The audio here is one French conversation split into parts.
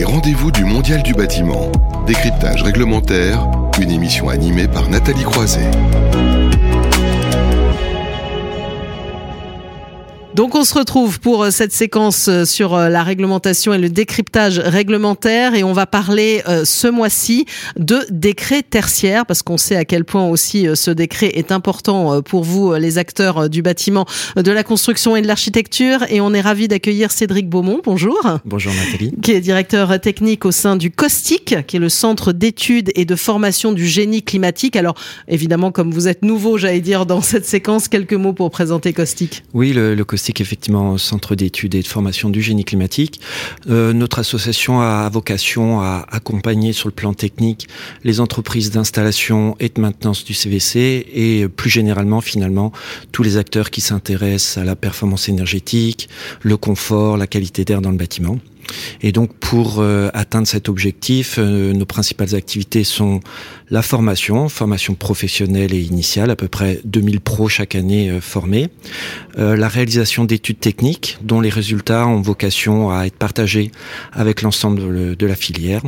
Les rendez-vous du Mondial du bâtiment. Décryptage réglementaire, une émission animée par Nathalie Croiset. Donc on se retrouve pour euh, cette séquence euh, sur euh, la réglementation et le décryptage réglementaire et on va parler ce mois-ci de décret tertiaire parce qu'on sait à quel point aussi ce décret est important pour vous les acteurs du bâtiment, de la construction et de l'architecture et on est ravi d'accueillir Cédric Beaumont. Bonjour. Bonjour Nathalie. Qui est directeur technique au sein du COSTIC qui est le centre d'études et de formation du génie climatique. Alors évidemment comme vous êtes nouveau, j'allais dire dans cette séquence quelques mots pour présenter COSTIC. Oui, le, le effectivement centre d'études et de formation du génie climatique. Euh, notre association a vocation à accompagner sur le plan technique les entreprises d'installation et de maintenance du CVC et plus généralement finalement tous les acteurs qui s'intéressent à la performance énergétique, le confort, la qualité d'air dans le bâtiment. Et donc pour euh, atteindre cet objectif, euh, nos principales activités sont la formation, formation professionnelle et initiale, à peu près 2000 pros chaque année euh, formés, la réalisation d'études techniques dont les résultats ont vocation à être partagés avec l'ensemble de la filière,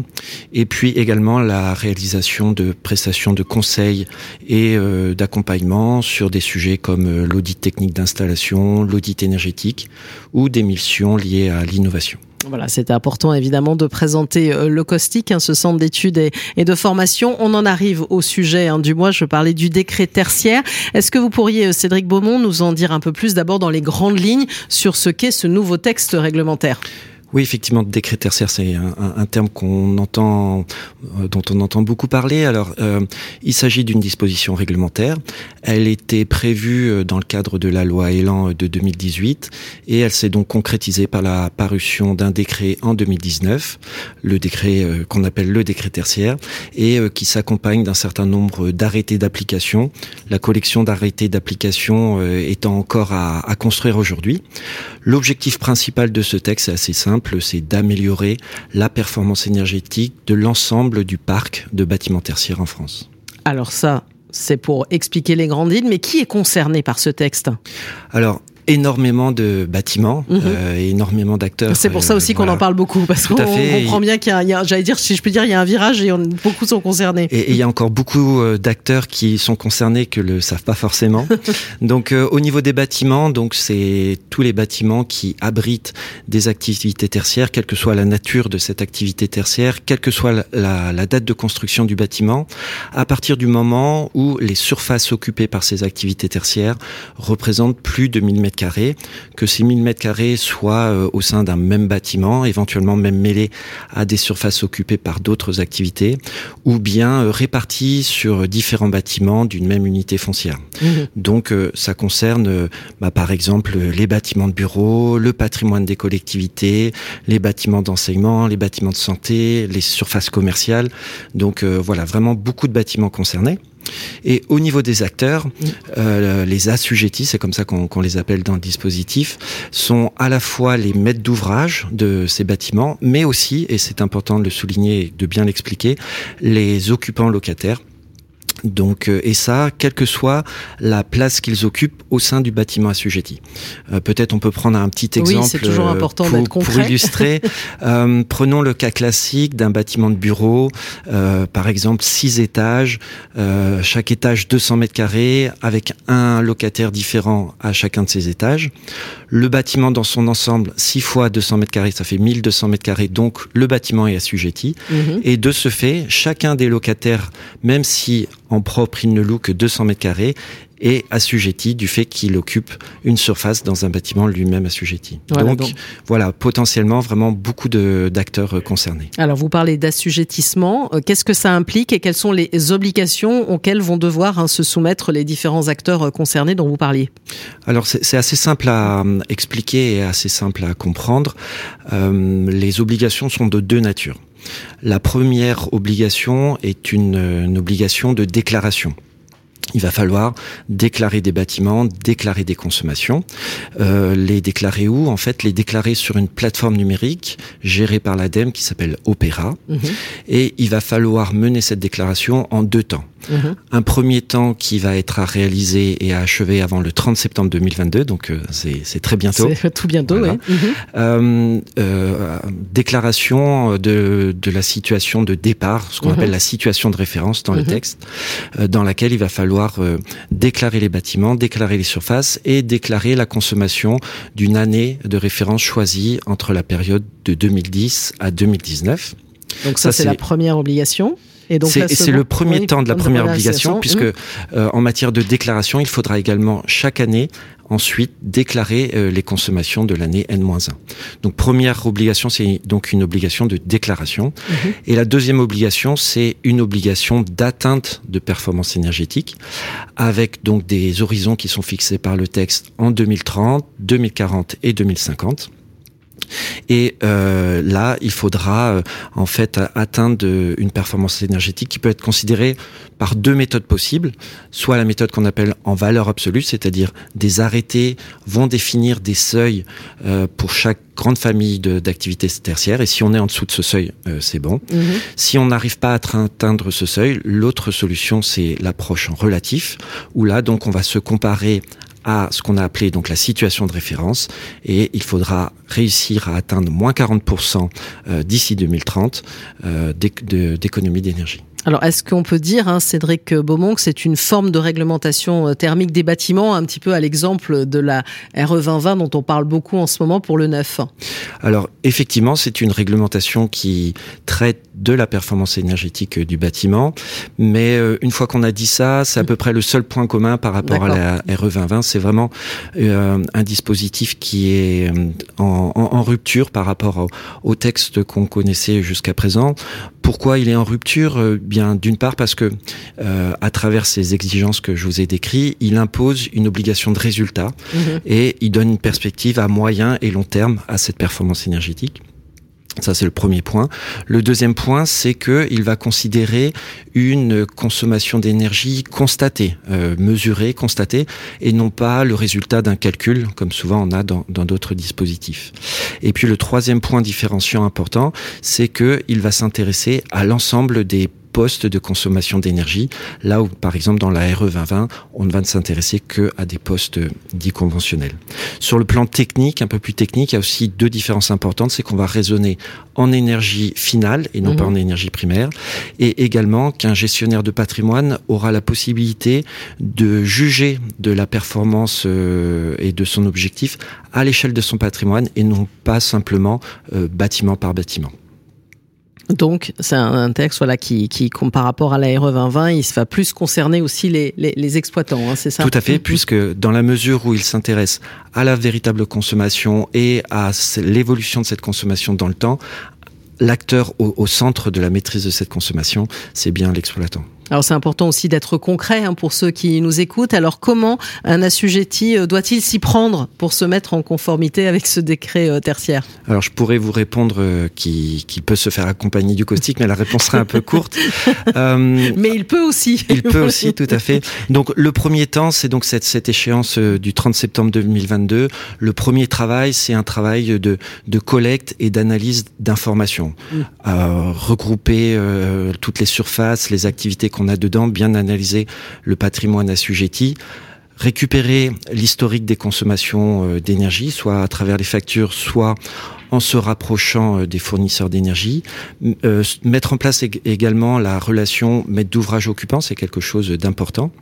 et puis également la réalisation de prestations de conseils et d'accompagnement sur des sujets comme l'audit technique d'installation, l'audit énergétique ou des missions liées à l'innovation. Voilà, c'était important évidemment de présenter euh, le caustique, hein, ce centre d'études et, de formation. On en arrive au sujet hein, du mois. Je parlais du décret tertiaire. Est-ce que vous pourriez, euh, Cédric Beaumont, nous en dire un peu plus d'abord dans les grandes lignes sur ce qu'est ce nouveau texte réglementaire? Oui, effectivement, décret tertiaire, c'est un, terme qu'on entend, euh, dont on entend beaucoup parler. Alors, euh, il s'agit d'une disposition réglementaire. Elle était prévue euh, dans le cadre de la loi Elan de 2018 et elle s'est donc concrétisée par la parution d'un décret en 2019, le décret qu'on appelle le décret tertiaire, et qui s'accompagne d'un certain nombre d'arrêtés d'application. La collection d'arrêtés d'application étant encore à, à construire aujourd'hui. L'objectif principal de ce texte est assez simple c'est d'améliorer la performance énergétique de l'ensemble du parc de bâtiments tertiaires en France. Alors ça, c'est pour expliquer les grandes lignes, mais qui est concerné par ce texte? Alors, énormément de bâtiments, mhm. euh, énormément d'acteurs. C'est pour ça aussi qu'on en parle beaucoup, parce qu'on comprend bien qu'il y a, j'allais dire, si je peux dire, il y a un virage et beaucoup sont concernés. Et, il y a encore beaucoup euh, d'acteurs qui sont concernés que le savent pas forcément. donc, euh, au niveau des bâtiments, donc c'est tous les bâtiments qui abritent des activités tertiaires, quelle que soit la nature de cette activité tertiaire, quelle que soit la, la date de construction du bâtiment, à partir du moment où les surfaces occupées par ces activités tertiaires représentent plus de 1000 mètres carrés, que ces 1000 mètres carrés soient euh, au sein d'un même bâtiment, éventuellement même mêlés à des surfaces occupées par d'autres activités, ou bien euh, répartis sur différents bâtiments d'une même unité foncière. Mmh. Donc euh, ça concerne bah, par exemple les bâtiments de bureaux, le patrimoine des collectivités, les bâtiments d'enseignement, les bâtiments de santé, les surfaces commerciales. Donc voilà, vraiment beaucoup de bâtiments concernés. Et au niveau des acteurs, euh, les assujettis, c'est comme ça qu'on les appelle dans le dispositif, sont à la fois les maîtres d'ouvrage de ces bâtiments, mais aussi, et c'est important de le souligner et de bien l'expliquer, les occupants locataires donc, euh, et ça, quelle que soit la place qu'ils occupent au sein du bâtiment assujetti. Euh, Peut-être on peut prendre un petit exemple oui, c'est toujours euh, important pour, pour, illustrer. euh, prenons le cas classique d'un bâtiment de bureau, euh, par exemple six étages, chaque étage 200 mètres carrés, avec un locataire différent à chacun de ces étages. Le bâtiment dans son ensemble, 6 fois 200 mètres carrés, ça fait 1200 mètres carrés, donc le bâtiment est assujetti. Mhm. Et de ce fait, chacun des locataires, même si en propre il ne loue que 200 mètres carrés, est assujetti du fait qu'il occupe une surface dans un bâtiment lui-même assujetti. donc, voilà, potentiellement vraiment beaucoup d'acteurs euh, concernés. Alors vous parlez d'assujettissement, euh, qu'est-ce que ça implique et quelles sont les obligations auxquelles vont devoir hein, se soumettre les différents acteurs euh, concernés dont vous parliez? Alors c'est assez simple à expliquer et assez simple à comprendre. les obligations sont de deux natures. La première obligation est une obligation de déclaration. Il va falloir déclarer des bâtiments, déclarer des consommations. Euh, les déclarer où En fait, les déclarer sur une plateforme numérique gérée par l'ADEME qui s'appelle Opera. Mhm. Et il va falloir mener cette déclaration en deux temps. Mhm. Un premier temps qui va être à réaliser et à achever avant le 30 septembre 2022, donc euh, c'est très bientôt. C'est tout bientôt, oui. Mhm. Euh, euh, déclaration de, de la situation de départ, ce qu'on appelle la situation de référence dans le texte, dans laquelle il va falloir déclarer les bâtiments, déclarer les surfaces et déclarer la consommation d'une année de référence choisie entre la période de 2010 à 2019. Donc ça, ça c'est la première obligation. Et c'est le premier temps de la première obligation, puisque mmh. euh, en matière de déclaration, il faudra également chaque année ensuite déclarer euh, les consommations de l'année N-1. Donc première obligation, c'est donc une obligation de déclaration. Mmh. Et la deuxième obligation, c'est une obligation d'atteinte de performance énergétique, avec donc des horizons qui sont fixés par le texte en 2030, 2040 et 2050. Et euh, là, il faudra euh, en fait atteindre une performance énergétique qui peut être considérée par deux méthodes possibles. Soit la méthode qu'on appelle en valeur absolue, c'est-à-dire des arrêtés vont définir des seuils euh, pour chaque grande famille d'activités tertiaires. Et si on est en dessous de ce seuil, c'est bon. Mhm. Si on n'arrive pas à atteindre ce seuil, l'autre solution, c'est l'approche en relatif, où là, donc, on va se comparer à ce qu'on a appelé donc la situation de référence et il faudra réussir à atteindre moins 40% euh, d'ici 2030 euh, d'économie d'énergie. Alors, est-ce qu'on peut dire, hein, Cédric Beaumont, que c'est une forme de réglementation euh, thermique des bâtiments, un petit peu à l'exemple de la RE 2020 dont on parle beaucoup en ce moment pour le neuf? Alors, effectivement, c'est une réglementation qui traite de la performance énergétique du bâtiment, mais euh, une fois qu'on a dit ça, c'est à peu près le seul point commun par rapport à la RE 2020. C'est vraiment euh, un dispositif qui est en, rupture par rapport au texte qu'on connaissait jusqu'à présent. Pourquoi il est en rupture euh, Bien, d'une part parce que euh, à travers ces exigences que je vous ai décrites, il impose une obligation de résultat mhm. et il donne une perspective à moyen et long terme à cette performance énergétique. Ça, c'est le premier point. Le deuxième point, c'est qu'il va considérer une consommation d'énergie constatée, euh, mesurée, constatée, et non pas le résultat d'un calcul, comme souvent on a dans d'autres dispositifs. Et puis le troisième point différenciant important, c'est qu'il va s'intéresser à l'ensemble des postes de consommation d'énergie, là où, par exemple, dans la RE 2020, on ne va ne s'intéresser que à des postes dits conventionnels. Sur le plan technique, un peu plus technique, il y a aussi deux différences importantes, c'est qu'on va raisonner en énergie finale et non pas mhm. en énergie primaire, et également qu'un gestionnaire de patrimoine aura la possibilité de juger de la performance euh, et de son objectif à l'échelle de son patrimoine et non pas simplement euh, bâtiment par bâtiment. Donc, c'est un, texte voilà, qui, qui, par rapport à la RE 2020, il va plus concerner aussi les, les, exploitants, hein, c'est ça? Tout à fait, puisque dans la mesure où il s'intéresse à la véritable consommation et à l'évolution de cette consommation dans le temps, l'acteur au centre de la maîtrise de cette consommation, c'est bien l'exploitant. Alors c'est important aussi d'être concret hein, pour ceux qui nous écoutent. Alors comment un assujetti euh, doit-il s'y prendre pour se mettre en conformité avec ce décret euh, tertiaire? Alors je pourrais vous répondre euh, qu'il peut se faire accompagner du caustique, mais la réponse serait un peu courte. mais il peut aussi. Il peut aussi, tout à fait. Donc le premier temps, c'est donc cette, cette échéance du 30 septembre 2022. Le premier travail, c'est un travail de, de collecte et d'analyse d'informations. Mm. regrouper toutes les surfaces, les activités qu'on on a dedans, bien analyser le patrimoine assujetti, récupérer l'historique des consommations euh, d'énergie, soit à travers les factures, soit en se rapprochant euh, des fournisseurs d'énergie. Euh, mettre en place également la relation maître d'ouvrage occupant, c'est quelque chose d'important.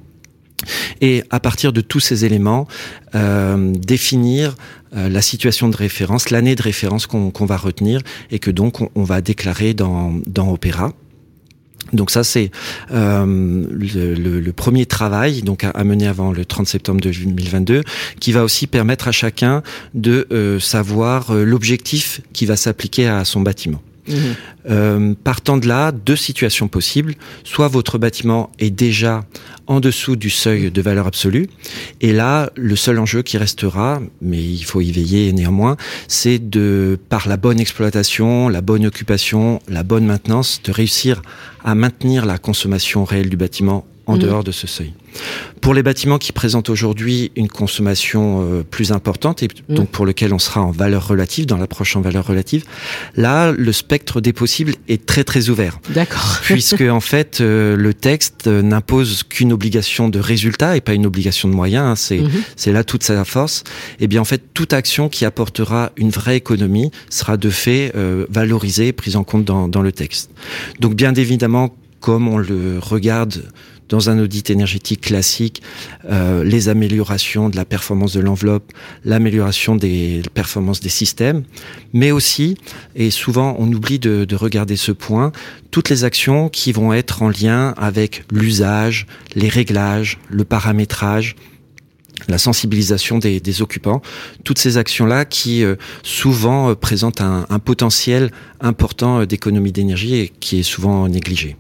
Et à partir de tous ces éléments, définir la situation de référence, l'année de référence qu'on va retenir et que donc on, va déclarer dans, dans Opéra. Donc ça c'est euh, le, premier travail donc à, mener avant le 30 septembre 2022 qui va aussi permettre à chacun de euh, savoir euh, l'objectif qui va s'appliquer à son bâtiment. Euh, partant de là, deux situations possibles. Soit votre bâtiment est déjà en dessous du seuil de valeur absolue, et là, le seul enjeu qui restera, mais il faut y veiller néanmoins, c'est de, par la bonne exploitation, la bonne occupation, la bonne maintenance, de réussir à maintenir la consommation réelle du bâtiment en Mhm. dehors de ce seuil. Pour les bâtiments qui présentent aujourd'hui une consommation euh, plus importante et Mhm. donc pour lequel on sera en valeur relative, dans l'approche en valeur relative, là, le spectre des possibles est très très ouvert. D'accord. Puisque en fait, euh, le texte euh, n'impose qu'une obligation de résultat et pas une obligation de moyens. hein. c'est Mhm. c'est là toute sa force. Et bien en fait, toute action qui apportera une vraie économie sera de fait euh, valorisée, prise en compte dans, dans le texte. Donc bien évidemment, comme on le regarde dans un audit énergétique classique, euh, les améliorations de la performance de l'enveloppe, l'amélioration des performances des systèmes, mais aussi, et souvent on oublie de, de regarder ce point, toutes les actions qui vont être en lien avec l'usage, les réglages, le paramétrage, la sensibilisation des, des occupants, toutes ces actions-là qui euh, souvent euh, présentent un, un potentiel important euh, d'économie d'énergie et qui est souvent négligé.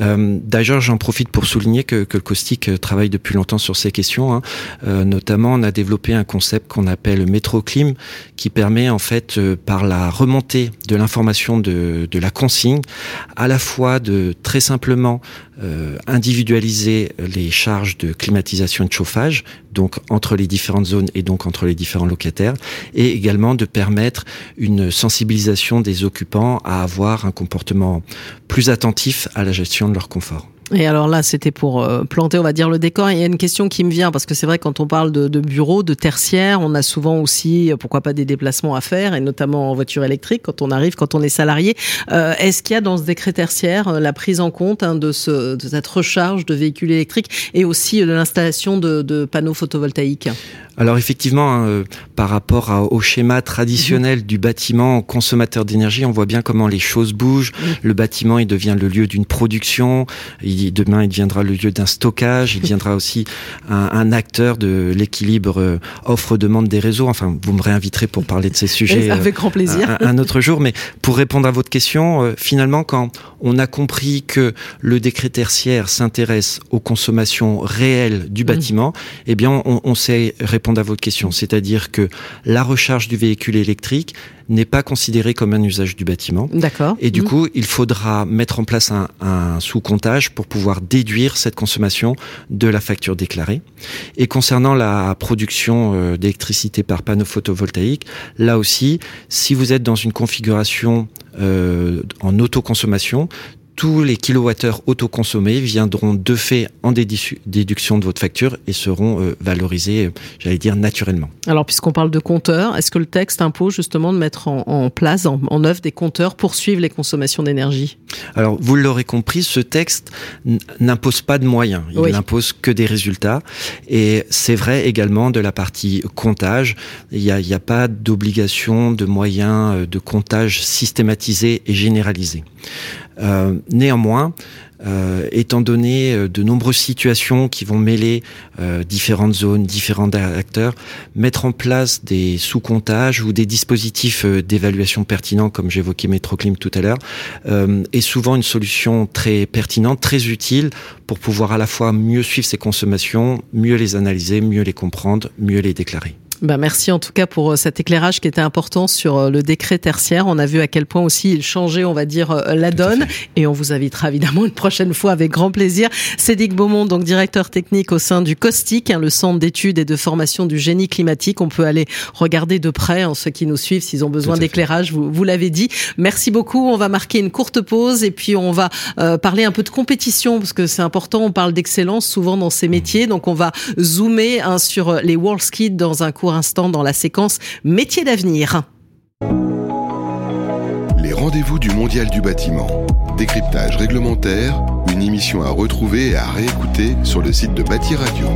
Euh, D'ailleurs, j'en profite pour souligner que, que le caustique euh, travaille depuis longtemps sur ces questions. hein. Euh, notamment, on a développé un concept qu'on appelle métroclim, qui permet en fait, euh, par la remontée de l'information de, de la consigne, à la fois de très simplement individualiser les charges de climatisation et de chauffage, donc entre les différentes zones et donc entre les différents locataires, et également de permettre une sensibilisation des occupants à avoir un comportement plus attentif à la gestion de leur confort. Et alors là, c'était pour euh, planter, on va dire, le décor. Il y a une question qui me vient, parce que c'est vrai, quand on parle de, bureaux, de tertiaires, on a souvent aussi, euh, pourquoi pas, des déplacements à faire, et notamment en voiture électrique, quand on arrive, quand on est salarié. Euh, Est-ce qu'il y a dans ce décret tertiaire la prise en compte hein, de, ce, de cette recharge de véhicules électriques et aussi de l'installation de panneaux photovoltaïques? Alors effectivement, hein, euh, par rapport à- au schéma traditionnel du bâtiment consommateur d'énergie, on voit bien comment les choses bougent. Mhm. Le bâtiment, il devient le lieu d'une production. Il, demain, il deviendra le lieu d'un stockage. Il deviendra aussi un, un acteur de l'équilibre euh, offre-demande des réseaux. Enfin, vous me réinviterez pour parler de ces sujets. euh, Avec grand plaisir. un, un autre jour. Mais pour répondre à votre question, euh, finalement, quand on a compris que le décret tertiaire s'intéresse aux consommations réelles du bâtiment, eh bien, on, on sait répondre à votre question. C'est-à-dire que la recharge du véhicule électrique n'est pas considérée comme un usage du bâtiment. D'accord. Et du Mhm. coup, il faudra mettre en place un, un sous-comptage pour pouvoir déduire cette consommation de la facture déclarée. Et concernant la production euh, d'électricité par panneau photovoltaïque, là aussi, si vous êtes dans une configuration euh, en autoconsommation, tous les kilowattheures autoconsommés viendront de fait en dédu- déduction de votre facture et seront euh, valorisés, euh, j'allais dire, naturellement. Alors, puisqu'on parle de compteurs, est-ce que le texte impose justement de mettre en, en place, en, en œuvre, des compteurs pour suivre les consommations d'énergie? Alors, vous l'aurez compris, ce texte n'impose pas de moyens, il Oui. n'impose que des résultats. Et c'est vrai également de la partie comptage. Il n'y a, a pas d'obligation de moyens euh, de comptage systématisé et généralisé. Euh, néanmoins, euh, étant donné euh, de nombreuses situations qui vont mêler euh, différentes zones, différents acteurs, mettre en place des sous-comptages ou des dispositifs d'évaluation pertinents, comme j'évoquais Metroclim tout à l'heure, est souvent une solution très pertinente, très utile pour pouvoir à la fois mieux suivre ses consommations, mieux les analyser, mieux les comprendre, mieux les déclarer. Ben merci en tout cas pour euh, cet éclairage qui était important sur euh, le décret tertiaire. On a vu à quel point aussi il changeait, on va dire, euh, la donne. Et on vous invitera évidemment une prochaine fois avec grand plaisir. Cédric Beaumont, donc directeur technique au sein du COSTIC, hein, le centre d'études et de formation du génie climatique. On peut aller regarder de près hein, ceux qui nous suivent s'ils ont besoin d'éclairage. Vous, vous l'avez dit. Merci beaucoup. On va marquer une courte pause et puis on va euh, parler un peu de compétition parce que c'est important. On parle d'excellence souvent dans ces métiers. Donc on va zoomer hein, sur les World Skills dans un court instant dans la séquence métiers d'avenir. Les rendez-vous du Mondial du bâtiment. Décryptage réglementaire, une émission à retrouver et à réécouter sur le site de Bâti Radio.